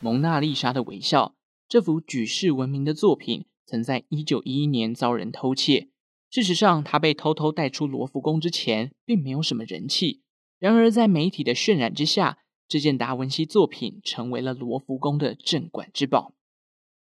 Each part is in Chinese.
蒙娜丽莎的微笑》这幅举世闻名的作品，曾在一九一一年遭人偷窃。事实上，它被偷偷带出罗浮宫之前，并没有什么人气。然而，在媒体的渲染之下，这件达文西作品成为了罗浮宫的镇馆之宝。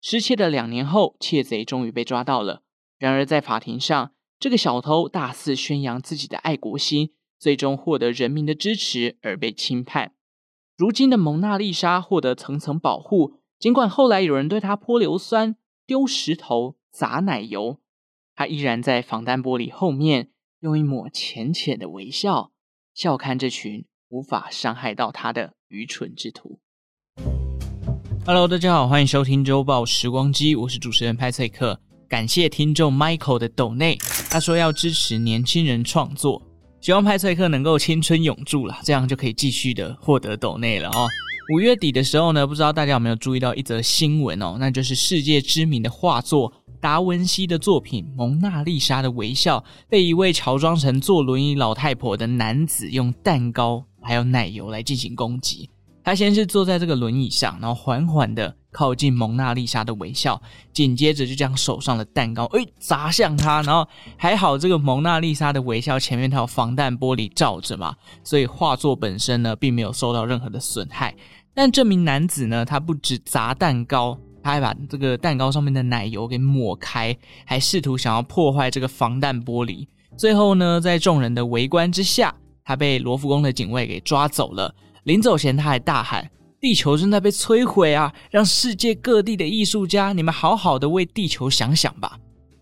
失窃的两年后，窃贼终于被抓到了。然而，在法庭上，这个小偷大肆宣扬自己的爱国心，最终获得人民的支持而被轻判。如今的蒙娜丽莎获得层层保护，尽管后来有人对她泼硫酸、丢石头、砸奶油。她依然在防弹玻璃后面，用一抹浅浅的微笑，笑看这群无法伤害到她的愚蠢之徒。Hello，大家好，欢迎收听周报时光机，我是主持人派翠克。感谢听众 Michael 的抖内，他说要支持年轻人创作，希望派翠克能够青春永驻了，这样就可以继续的获得斗内了哦。五月底的时候呢，不知道大家有没有注意到一则新闻哦，那就是世界知名的画作。达文西的作品《蒙娜丽莎的微笑》被一位乔装成坐轮椅老太婆的男子用蛋糕还有奶油来进行攻击。他先是坐在这个轮椅上，然后缓缓的靠近蒙娜丽莎的微笑，紧接着就将手上的蛋糕诶砸向他。然后还好这个蒙娜丽莎的微笑前面它有防弹玻璃罩着嘛，所以画作本身呢并没有受到任何的损害。但这名男子呢，他不止砸蛋糕。他还把这个蛋糕上面的奶油给抹开，还试图想要破坏这个防弹玻璃。最后呢，在众人的围观之下，他被罗浮宫的警卫给抓走了。临走前，他还大喊：“地球正在被摧毁啊！让世界各地的艺术家，你们好好的为地球想想吧。”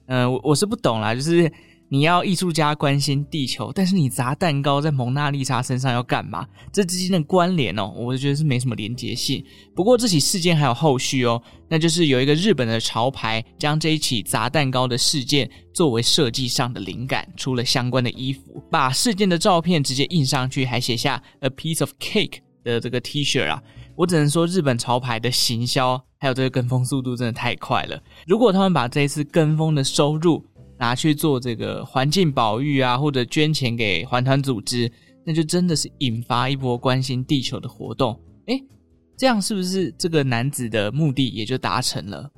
嗯，我我是不懂啦，就是。你要艺术家关心地球，但是你砸蛋糕在蒙娜丽莎身上要干嘛？这之间的关联哦，我觉得是没什么连结性。不过这起事件还有后续哦，那就是有一个日本的潮牌将这一起砸蛋糕的事件作为设计上的灵感，出了相关的衣服，把事件的照片直接印上去，还写下 a piece of cake 的这个 T 恤啊。我只能说，日本潮牌的行销还有这个跟风速度真的太快了。如果他们把这一次跟风的收入，拿去做这个环境保育啊，或者捐钱给环团组织，那就真的是引发一波关心地球的活动。诶，这样是不是这个男子的目的也就达成了？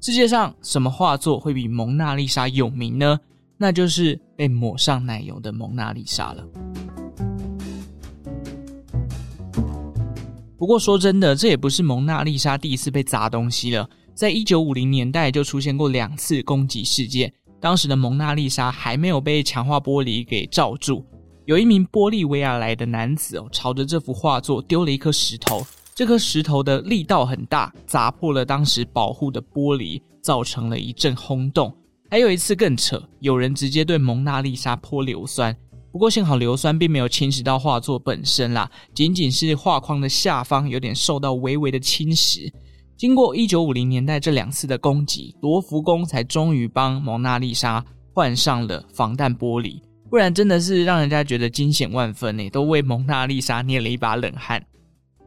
世界上什么画作会比蒙娜丽莎有名呢？那就是被抹上奶油的蒙娜丽莎了。不过说真的，这也不是蒙娜丽莎第一次被砸东西了，在一九五零年代就出现过两次攻击事件。当时的蒙娜丽莎还没有被强化玻璃给罩住，有一名玻利维亚来的男子哦，朝着这幅画作丢了一颗石头，这颗石头的力道很大，砸破了当时保护的玻璃，造成了一阵轰动。还有一次更扯，有人直接对蒙娜丽莎泼硫酸，不过幸好硫酸并没有侵蚀到画作本身啦，仅仅是画框的下方有点受到微微的侵蚀。经过一九五零年代这两次的攻击，罗浮宫才终于帮蒙娜丽莎换上了防弹玻璃，不然真的是让人家觉得惊险万分呢，都为蒙娜丽莎捏了一把冷汗。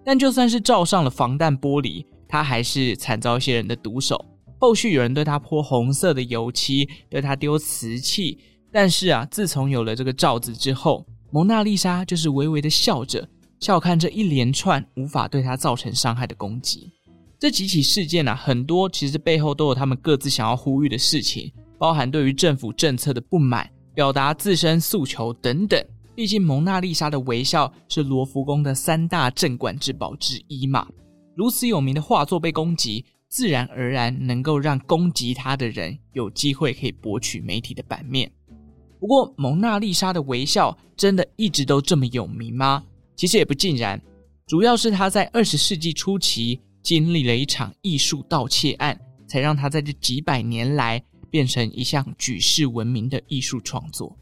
但就算是罩上了防弹玻璃，她还是惨遭一些人的毒手。后续有人对她泼红色的油漆，对她丢瓷器，但是啊，自从有了这个罩子之后，蒙娜丽莎就是微微的笑着，笑看这一连串无法对她造成伤害的攻击。这几起事件啊，很多其实背后都有他们各自想要呼吁的事情，包含对于政府政策的不满、表达自身诉求等等。毕竟蒙娜丽莎的微笑是罗浮宫的三大镇馆之宝之一嘛，如此有名的画作被攻击，自然而然能够让攻击他的人有机会可以博取媒体的版面。不过，蒙娜丽莎的微笑真的一直都这么有名吗？其实也不尽然，主要是他在二十世纪初期。经历了一场艺术盗窃案，才让他在这几百年来变成一项举世闻名的艺术创作。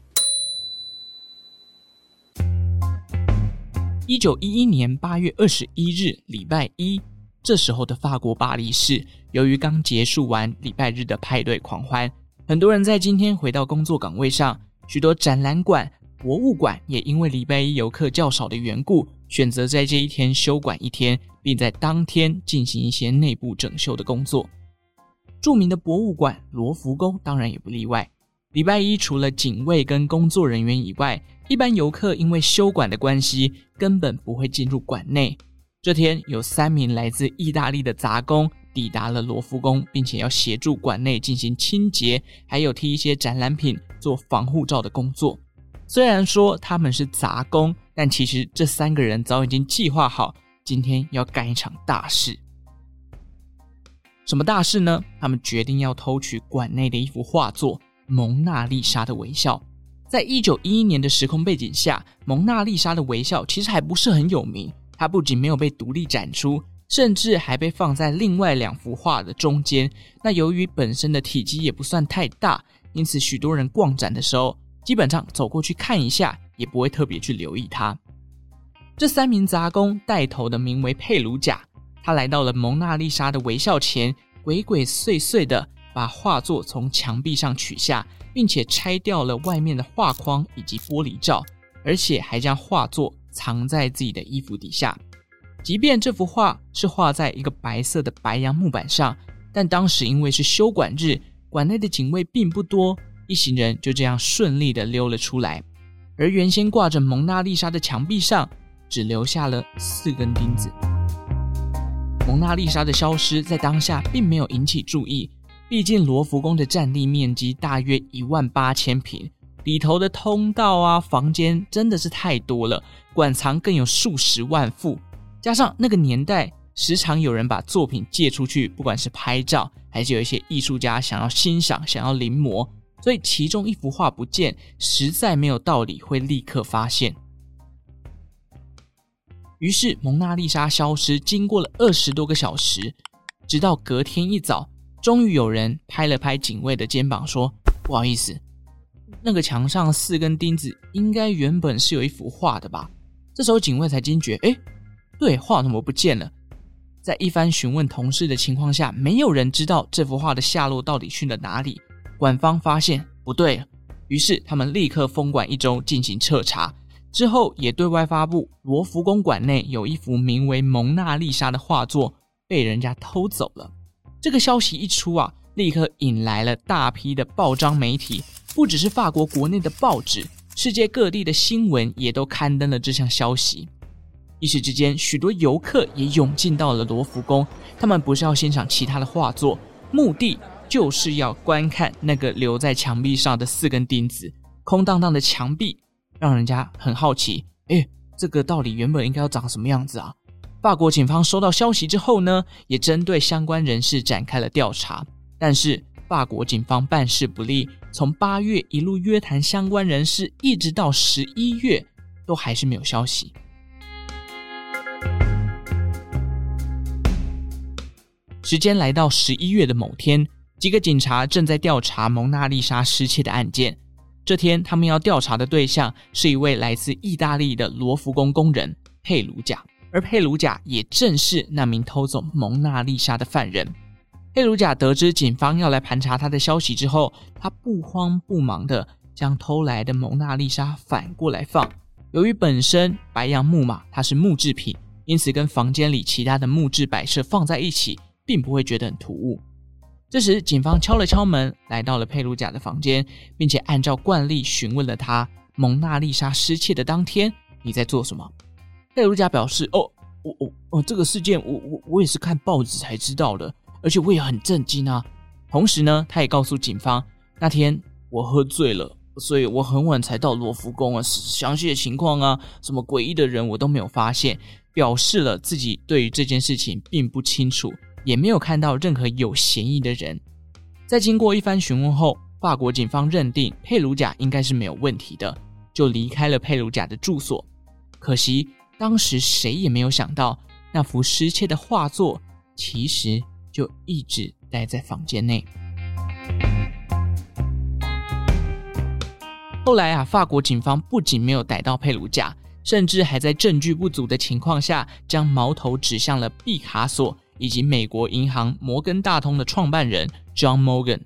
一九一一年八月二十一日，礼拜一，这时候的法国巴黎市，由于刚结束完礼拜日的派对狂欢，很多人在今天回到工作岗位上，许多展览馆、博物馆也因为礼拜一游客较少的缘故，选择在这一天休馆一天。并在当天进行一些内部整修的工作。著名的博物馆罗浮宫当然也不例外。礼拜一除了警卫跟工作人员以外，一般游客因为休馆的关系，根本不会进入馆内。这天，有三名来自意大利的杂工抵达了罗浮宫，并且要协助馆内进行清洁，还有替一些展览品做防护罩的工作。虽然说他们是杂工，但其实这三个人早已经计划好，今天要干一场大事。什么大事呢？他们决定要偷取馆内的一幅画作《蒙娜丽莎的微笑》。在一九一一年的时空背景下，《蒙娜丽莎的微笑》其实还不是很有名。它不仅没有被独立展出，甚至还被放在另外两幅画的中间。那由于本身的体积也不算太大，因此许多人逛展的时候，基本上走过去看一下，也不会特别去留意他。这三名杂工带头的名为佩鲁贾。他来到了蒙娜丽莎的微笑前，鬼鬼祟祟的把画作从墙壁上取下，并且拆掉了外面的画框以及玻璃罩，而且还将画作藏在自己的衣服底下。即便这幅画是画在一个白色的白杨木板上，但当时因为是休馆日，馆内的警卫并不多，一行人就这样顺利地溜了出来。而原先挂着蒙娜丽莎的墙壁上，只留下了四根钉子。蒙娜丽莎的消失在当下并没有引起注意，毕竟罗浮宫的占地面积大约一万八千平，里头的通道啊、房间真的是太多了，馆藏更有数十万幅，加上那个年代时常有人把作品借出去，不管是拍照，还是有一些艺术家想要欣赏、想要临摹，所以其中一幅画不见，实在没有道理会立刻发现。于是，蒙娜丽莎消失，经过了二十多个小时，直到隔天一早，终于有人拍了拍警卫的肩膀，说：“不好意思，那个墙上四根钉子，应该原本是有一幅画的吧？”这时候，警卫才惊觉：“哎，对，画怎么不见了？”在一番询问同事的情况下，没有人知道这幅画的下落到底去了哪里。馆方发现不对，于是他们立刻封馆一周，进行彻查。之后也对外发布，罗浮宫馆内有一幅名为《蒙娜丽莎》的画作被人家偷走了。这个消息一出啊，立刻引来了大批的报章媒体，不只是法国国内的报纸，世界各地的新闻也都刊登了这项消息。一时之间，许多游客也涌进到了罗浮宫，他们不是要欣赏其他的画作，目的就是要观看那个留在墙壁上的四根钉子，空荡荡的墙壁。让人家很好奇，诶，这个到底原本应该要长什么样子啊？法国警方收到消息之后呢，也针对相关人士展开了调查。但是法国警方办事不力，从八月一路约谈相关人士，一直到十一月，都还是没有消息。时间来到十一月的某天，几个警察正在调查蒙娜丽莎失窃的案件。这天，他们要调查的对象是一位来自意大利的罗浮宫工人佩鲁贾，而佩鲁贾也正是那名偷走蒙娜丽莎的犯人。佩鲁贾得知警方要来盘查他的消息之后，他不慌不忙地将偷来的蒙娜丽莎反过来放。由于本身白杨木马它是木制品，因此跟房间里其他的木质摆设放在一起，并不会觉得很突兀。这时，警方敲了敲门，来到了佩鲁贾的房间，并且按照惯例询问了他：蒙娜丽莎失窃的当天，你在做什么？佩鲁贾表示：哦，我我哦，这个事件我我我也是看报纸才知道的，而且我也很震惊啊。同时呢，他也告诉警方，那天我喝醉了，所以我很晚才到罗浮宫啊，详细的情况啊，什么诡异的人我都没有发现，表示了自己对于这件事情并不清楚。也没有看到任何有嫌疑的人。在经过一番询问后，法国警方认定佩鲁贾应该是没有问题的，就离开了佩鲁贾的住所。可惜当时谁也没有想到，那幅失窃的画作其实就一直待在房间内。后来啊，法国警方不仅没有逮到佩鲁贾，甚至还在证据不足的情况下，将矛头指向了毕卡索。以及美国银行摩根大通的创办人 John Morgan，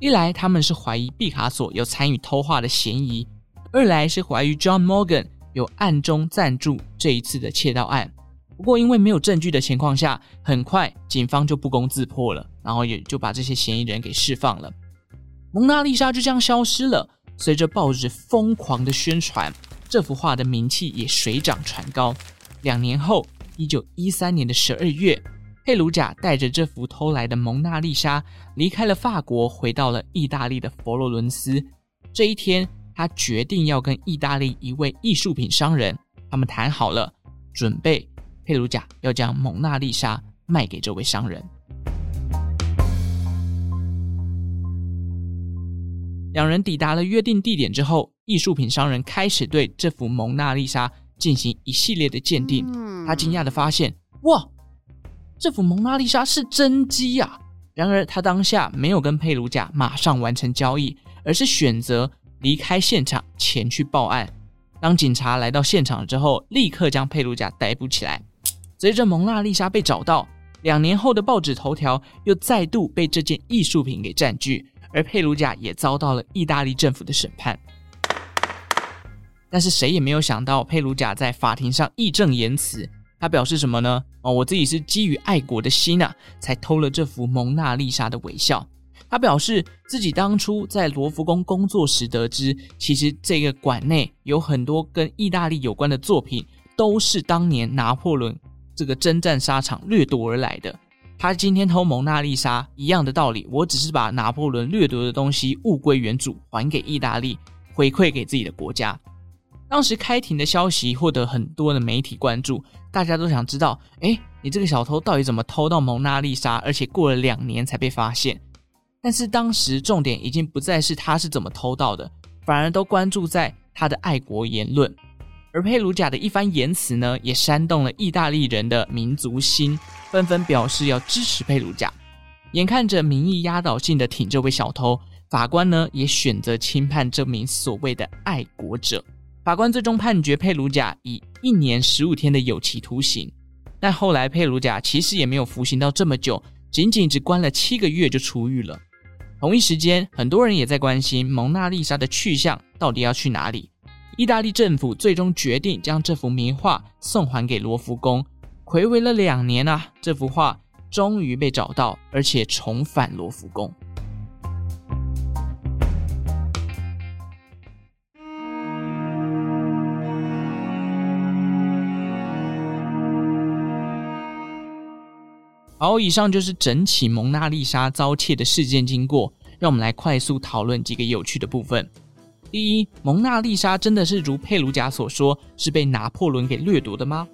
一来他们是怀疑毕卡索有参与偷画的嫌疑，二来是怀疑 John Morgan 有暗中赞助这一次的窃盗案。不过因为没有证据的情况下，很快警方就不攻自破了，然后也就把这些嫌疑人给释放了。蒙娜丽莎就这样消失了。随着报纸疯狂的宣传，这幅画的名气也水涨船高。两年后。一九一三年的十二月，佩鲁贾带着这幅偷来的蒙娜丽莎离开了法国，回到了意大利的佛罗伦斯。这一天，他决定要跟意大利一位艺术品商人，他们谈好了，准备佩鲁贾要将蒙娜丽莎卖给这位商人。两人抵达了约定地点之后，艺术品商人开始对这幅蒙娜丽莎进行一系列的鉴定。他惊讶地发现，哇，这幅蒙娜丽莎是真迹呀！然而，他当下没有跟佩鲁贾马上完成交易，而是选择离开现场前去报案。当警察来到现场之后，立刻将佩鲁贾逮捕起来。随着蒙娜丽莎被找到，两年后的报纸头条又再度被这件艺术品给占据。而佩鲁贾也遭到了意大利政府的审判，但是谁也没有想到，佩鲁贾在法庭上义正言辞，他表示什么呢？哦，我自己是基于爱国的心呐，才偷了这幅蒙娜丽莎的微笑。他表示自己当初在罗浮宫工作时得知，其实这个馆内有很多跟意大利有关的作品，都是当年拿破仑这个征战沙场掠夺而来的。他今天偷蒙娜丽莎一样的道理，我只是把拿破仑掠夺的东西物归原主，还给意大利，回馈给自己的国家。当时开庭的消息获得很多的媒体关注，大家都想知道，诶，你这个小偷到底怎么偷到蒙娜丽莎，而且过了两年才被发现？但是当时重点已经不再是他是怎么偷到的，反而都关注在他的爱国言论。而佩鲁贾的一番言辞呢，也煽动了意大利人的民族心，纷纷表示要支持佩鲁贾。眼看着民意压倒性的挺这位小偷，法官呢也选择轻判这名所谓的爱国者。法官最终判决佩鲁贾以一年十五天的有期徒刑。但后来佩鲁贾其实也没有服刑到这么久，仅仅只关了七个月就出狱了。同一时间，很多人也在关心蒙娜丽莎的去向到底要去哪里。意大利政府最终决定将这幅名画送还给罗浮宫。睽违了两年啊，这幅画终于被找到，而且重返罗浮宫。好，以上就是整起蒙娜丽莎遭窃的事件经过。让我们来快速讨论几个有趣的部分。第一，蒙娜丽莎真的是如佩鲁贾所说，是被拿破仑给掠夺的吗？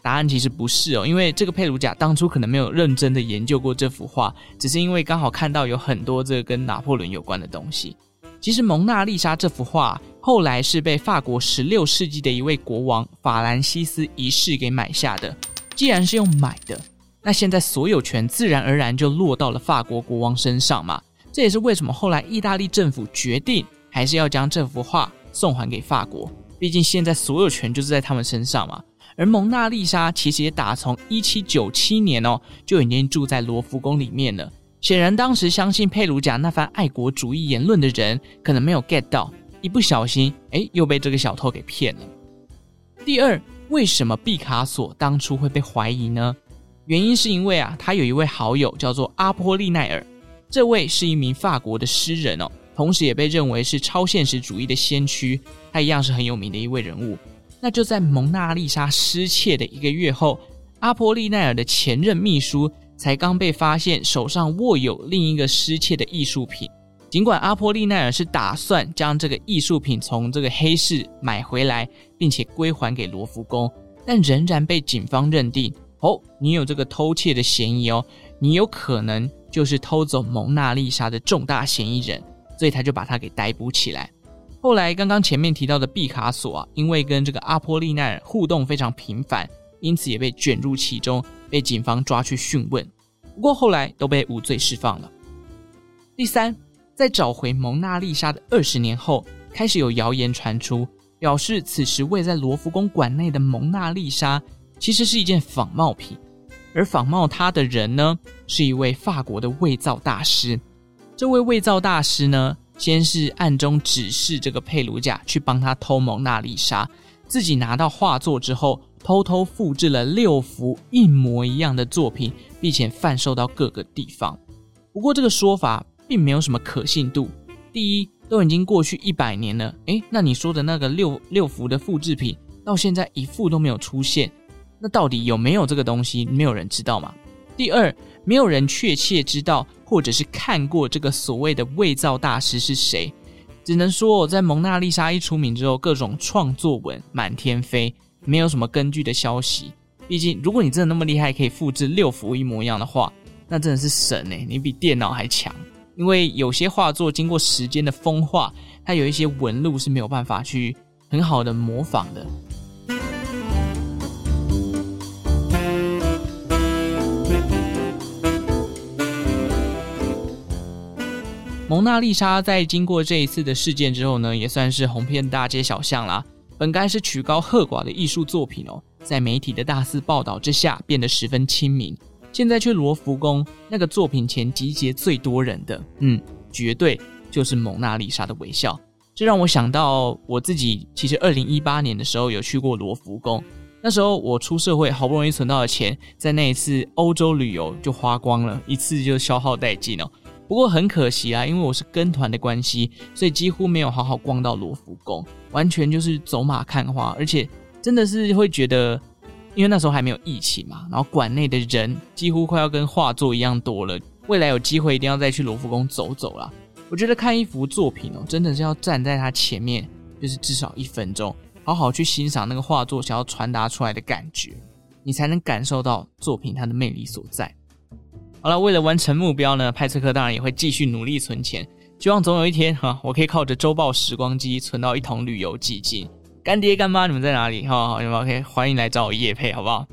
答案其实不是哦，因为这个佩鲁贾当初可能没有认真的研究过这幅画，只是因为刚好看到有很多这个跟拿破仑有关的东西。其实蒙娜丽莎这幅画后来是被法国十六世纪的一位国王法兰西斯一世给买下的。既然是用买的，那现在所有权自然而然就落到了法国国王身上嘛。这也是为什么后来意大利政府决定还是要将这幅画送还给法国，毕竟现在所有权就是在他们身上嘛。而蒙娜丽莎其实也打从一七九七年哦就已经住在罗浮宫里面了。显然当时相信佩鲁贾那番爱国主义言论的人可能没有 get 到，一不小心哎又被这个小偷给骗了。第二，为什么毕卡索当初会被怀疑呢？原因是因为啊他有一位好友叫做阿波利奈尔。这位是一名法国的诗人哦，同时也被认为是超现实主义的先驱，他一样是很有名的一位人物。那就在蒙娜丽莎失窃的一个月后，阿波利奈尔的前任秘书才刚被发现手上握有另一个失窃的艺术品。尽管阿波利奈尔是打算将这个艺术品从这个黑市买回来，并且归还给罗浮宫，但仍然被警方认定哦，你有这个偷窃的嫌疑哦，你有可能。就是偷走蒙娜丽莎的重大嫌疑人，所以他就把他给逮捕起来。后来刚刚前面提到的毕卡索啊，因为跟这个阿波利奈尔互动非常频繁，因此也被卷入其中，被警方抓去讯问。不过后来都被无罪释放了。第三，在找回蒙娜丽莎的二十年后，开始有谣言传出，表示此时位在罗浮宫馆内的蒙娜丽莎其实是一件仿冒品。而仿冒他的人呢，是一位法国的伪造大师。这位伪造大师呢，先是暗中指示这个佩鲁贾去帮他偷蒙娜丽莎，自己拿到画作之后，偷偷复制了六幅一模一样的作品，并且贩售到各个地方。不过这个说法并没有什么可信度。第一，都已经过去一百年了，诶，那你说的那个六六幅的复制品，到现在一幅都没有出现。那到底有没有这个东西？没有人知道吗？第二，没有人确切知道或者是看过这个所谓的伪造大师是谁。只能说，在蒙娜丽莎一出名之后，各种创作文满天飞，没有什么根据的消息。毕竟，如果你真的那么厉害，可以复制六幅一模一样的话，那真的是神诶，你比电脑还强。因为有些画作经过时间的风化，它有一些纹路是没有办法去很好的模仿的。蒙娜丽莎在经过这一次的事件之后呢，也算是红遍大街小巷啦。本该是曲高和寡的艺术作品哦，在媒体的大肆报道之下，变得十分亲民。现在去罗浮宫那个作品前集结最多人的，嗯，绝对就是蒙娜丽莎的微笑。这让我想到我自己，其实二零一八年的时候有去过罗浮宫。那时候我出社会，好不容易存到的钱，在那一次欧洲旅游就花光了，一次就消耗殆尽哦。不过很可惜啊，因为我是跟团的关系，所以几乎没有好好逛到罗浮宫，完全就是走马看花，而且真的是会觉得，因为那时候还没有疫情嘛，然后馆内的人几乎快要跟画作一样多了。未来有机会一定要再去罗浮宫走走啦。我觉得看一幅作品哦，真的是要站在它前面，就是至少一分钟，好好去欣赏那个画作想要传达出来的感觉，你才能感受到作品它的魅力所在。好了，为了完成目标呢，派翠克当然也会继续努力存钱，希望总有一天哈，我可以靠着周报时光机存到一桶旅游基金。干爹干妈，你们在哪里？好好，你们？OK，欢迎来找我夜配，好不好？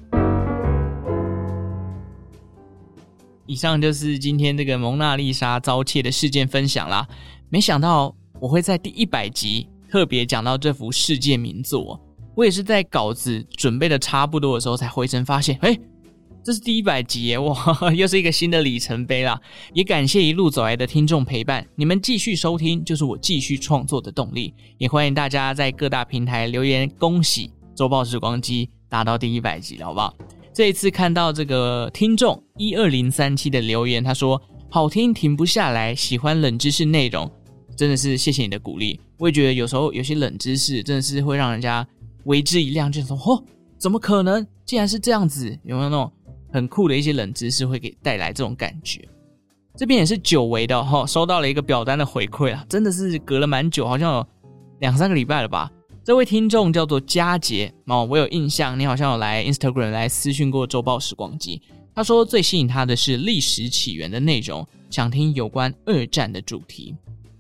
以上就是今天这个蒙娜丽莎遭窃的事件分享啦。没想到我会在第一百集特别讲到这幅世界名作，我也是在稿子准备的差不多的时候才回神发现，哎。这是第一百集耶，哇，又是一个新的里程碑啦！也感谢一路走来的听众陪伴，你们继续收听就是我继续创作的动力。也欢迎大家在各大平台留言，恭喜周报时光机达到第一百集了，好不好？这一次看到这个听众一二零三七的留言，他说好听停不下来，喜欢冷知识内容，真的是谢谢你的鼓励。我也觉得有时候有些冷知识真的是会让人家为之一亮，就说哦，怎么可能？竟然是这样子，有没有那种？很酷的一些冷知识会给带来这种感觉，这边也是久违的哈，收到了一个表单的回馈啊，真的是隔了蛮久，好像有两三个礼拜了吧。这位听众叫做佳杰哦，我有印象，你好像有来 Instagram 来私讯过周报时光机。他说最吸引他的是历史起源的内容，想听有关二战的主题。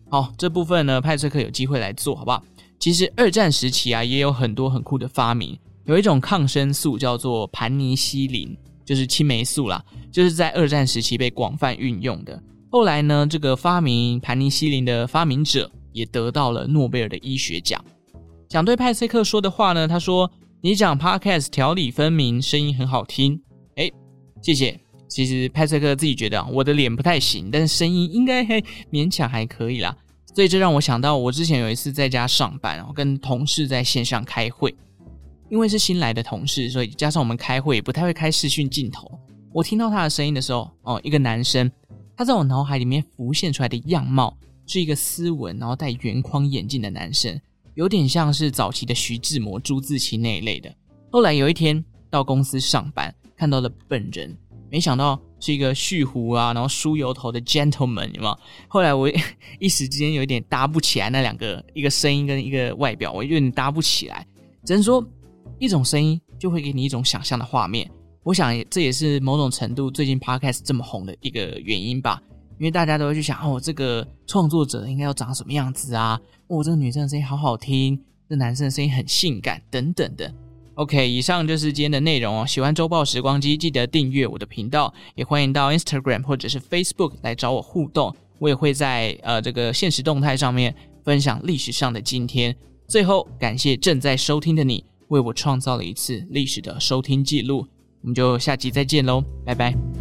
好，这部分呢，派翠克有机会来做好不好？其实二战时期啊，也有很多很酷的发明，有一种抗生素叫做盘尼西林。就是青霉素啦，就是在二战时期被广泛运用的。后来呢，这个发明盘尼西林的发明者也得到了诺贝尔的医学奖。想对派翠克说的话呢，他说：“你讲 Podcast 条理分明，声音很好听。”哎，谢谢。其实派翠克自己觉得我的脸不太行，但是声音应该还勉强还可以啦。所以这让我想到，我之前有一次在家上班，我跟同事在线上开会。因为是新来的同事，所以加上我们开会不太会开视讯镜头。我听到他的声音的时候，哦，一个男生，他在我脑海里面浮现出来的样貌是一个斯文，然后戴圆框眼镜的男生，有点像是早期的徐志摩、朱自清那一类的。后来有一天到公司上班，看到了本人，没想到是一个蓄胡啊，然后梳油头的 gentleman，有没有？后来我 一时之间有一点搭不起来那两个，一个声音跟一个外表，我有点搭不起来，只能说。一种声音就会给你一种想象的画面，我想这也是某种程度最近 Podcast 这么红的一个原因吧，因为大家都会去想，哦，这个创作者应该要长什么样子啊？哦，这个女生的声音好好听，这男生的声音很性感，等等的。OK，以上就是今天的内容哦。喜欢周报时光机，记得订阅我的频道，也欢迎到 Instagram 或者是 Facebook 来找我互动，我也会在呃这个现实动态上面分享历史上的今天。最后，感谢正在收听的你。为我创造了一次历史的收听记录，我们就下集再见喽，拜拜。